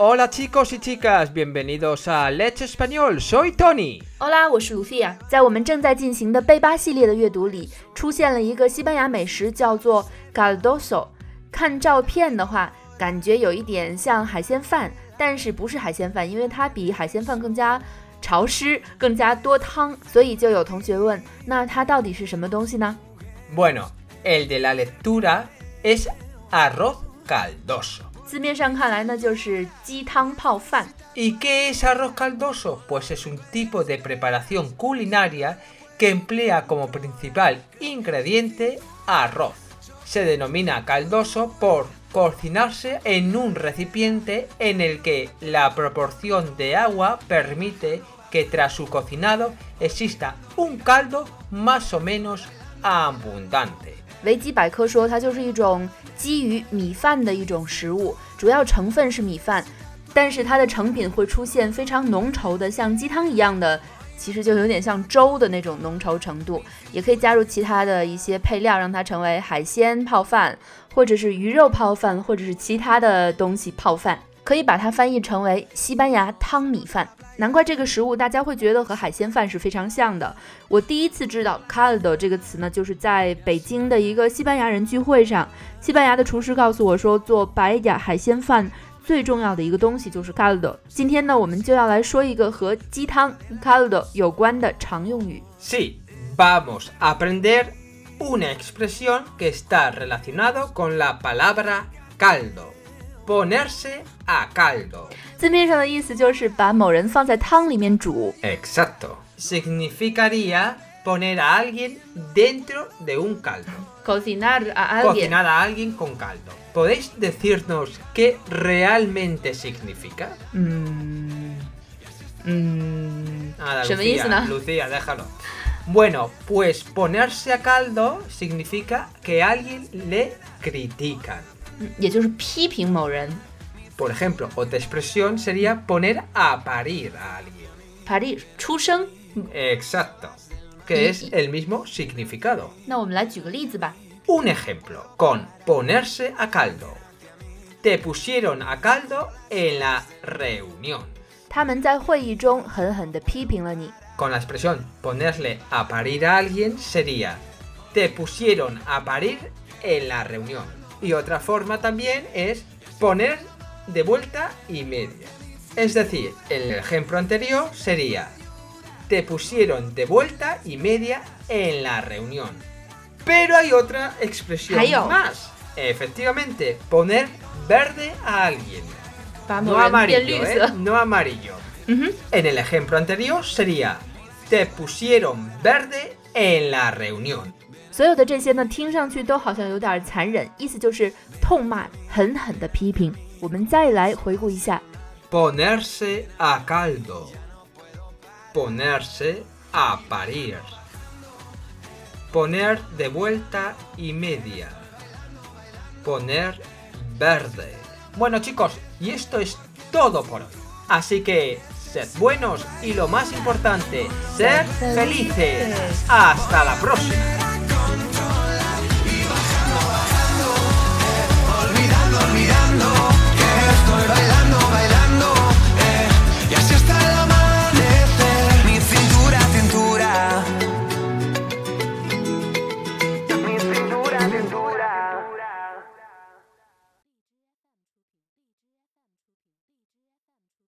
Hola chicos y chicas, bienvenidos a Let's Español. Soy Tony. Hola，我是 Lucia。在我们正在进行的背巴系列的阅读里，出现了一个西班牙美食，叫做 caldoso。看照片的话，感觉有一点像海鲜饭，但是不是海鲜饭，因为它比海鲜饭更加潮湿，更加多汤，所以就有同学问，那它到底是什么东西呢？ Bueno, el de la lectura es arroz caldoso. 字面上看来呢，就是鸡汤泡饭。 ¿Y qué es arroz caldoso? Pues es un tipo de preparación culinaria que emplea como principal ingrediente arroz. Se denomina caldoso por cocinarse en un recipiente en el que la proporción de agua permite que tras su cocinado exista un caldo más o menos abundante. 维基百科说，它就是一种基于米饭的一种食物，主要成分是米饭，但是它的成品会出现非常浓稠的，像鸡汤一样的，其实就有点像粥的那种浓稠程度。也可以加入其他的一些配料，让它成为海鲜泡饭，或者是鱼肉泡饭，或者是其他的东西泡饭。可以把它翻译成为西班牙汤米饭。难怪这个食物大家会觉得和海鲜饭是非常像的。我第一次知道 caldo 这个词呢，就是在北京的一个西班牙人聚会上，西班牙的厨师告诉我说，做白点海鲜饭最重要的一个东西就是 caldo。今天呢，我们就要来说一个和鸡汤 caldo 有关的常用语。Sí, vamos a aprender una expresión que está relacionado con la palabra caldo. Ponerse a caldo. 字面上的意思就是把某人放在汤里面煮。 Exacto. Significaría poner a alguien dentro de un caldo. cocinar a alguien Cocinar a alguien con caldo. ¿Podéis decirnos qué realmente significa? 嗯嗯 Nada, 什么意思呢？ Lucía, Lucía, déjalo. Bueno, pues ponerse a caldo significa que a alguien le critican. 也就是批评某人。 Por ejemplo, otra expresión sería poner a parir a alguien. 法律出生。 Exacto. Que es el mismo significado. 那我们来举个例子吧。 Un ejemplo con ponerse a caldo. Te pusieron a caldo en la reunión. 他们在会议中狠狠地批评了你。 Con la expresión ponerle a parir a alguien sería te pusieron a parir en la reunión. Y otra forma también es poner de vuelta y media. Es decir, el ejemplo anterior sería, te pusieron de vuelta y media en la reunión. Pero hay otra expresión más. Efectivamente, poner verde a alguien. ¿eh? No amarillo, ¿eh? No amarillo. En el ejemplo anterior sería, te pusieron verde en la reunión. 所有的这些呢，听上去都好像有点残忍，意思就是痛骂、狠狠地批评。我们再来回顾一下， Ponerse a caldo. Ponerse a parir. Poner de vuelta y media. Poner verde. Bueno chicos, y esto es todo por hoy. Así que sed buenos y lo más importante, sed felices. Hasta la próxima.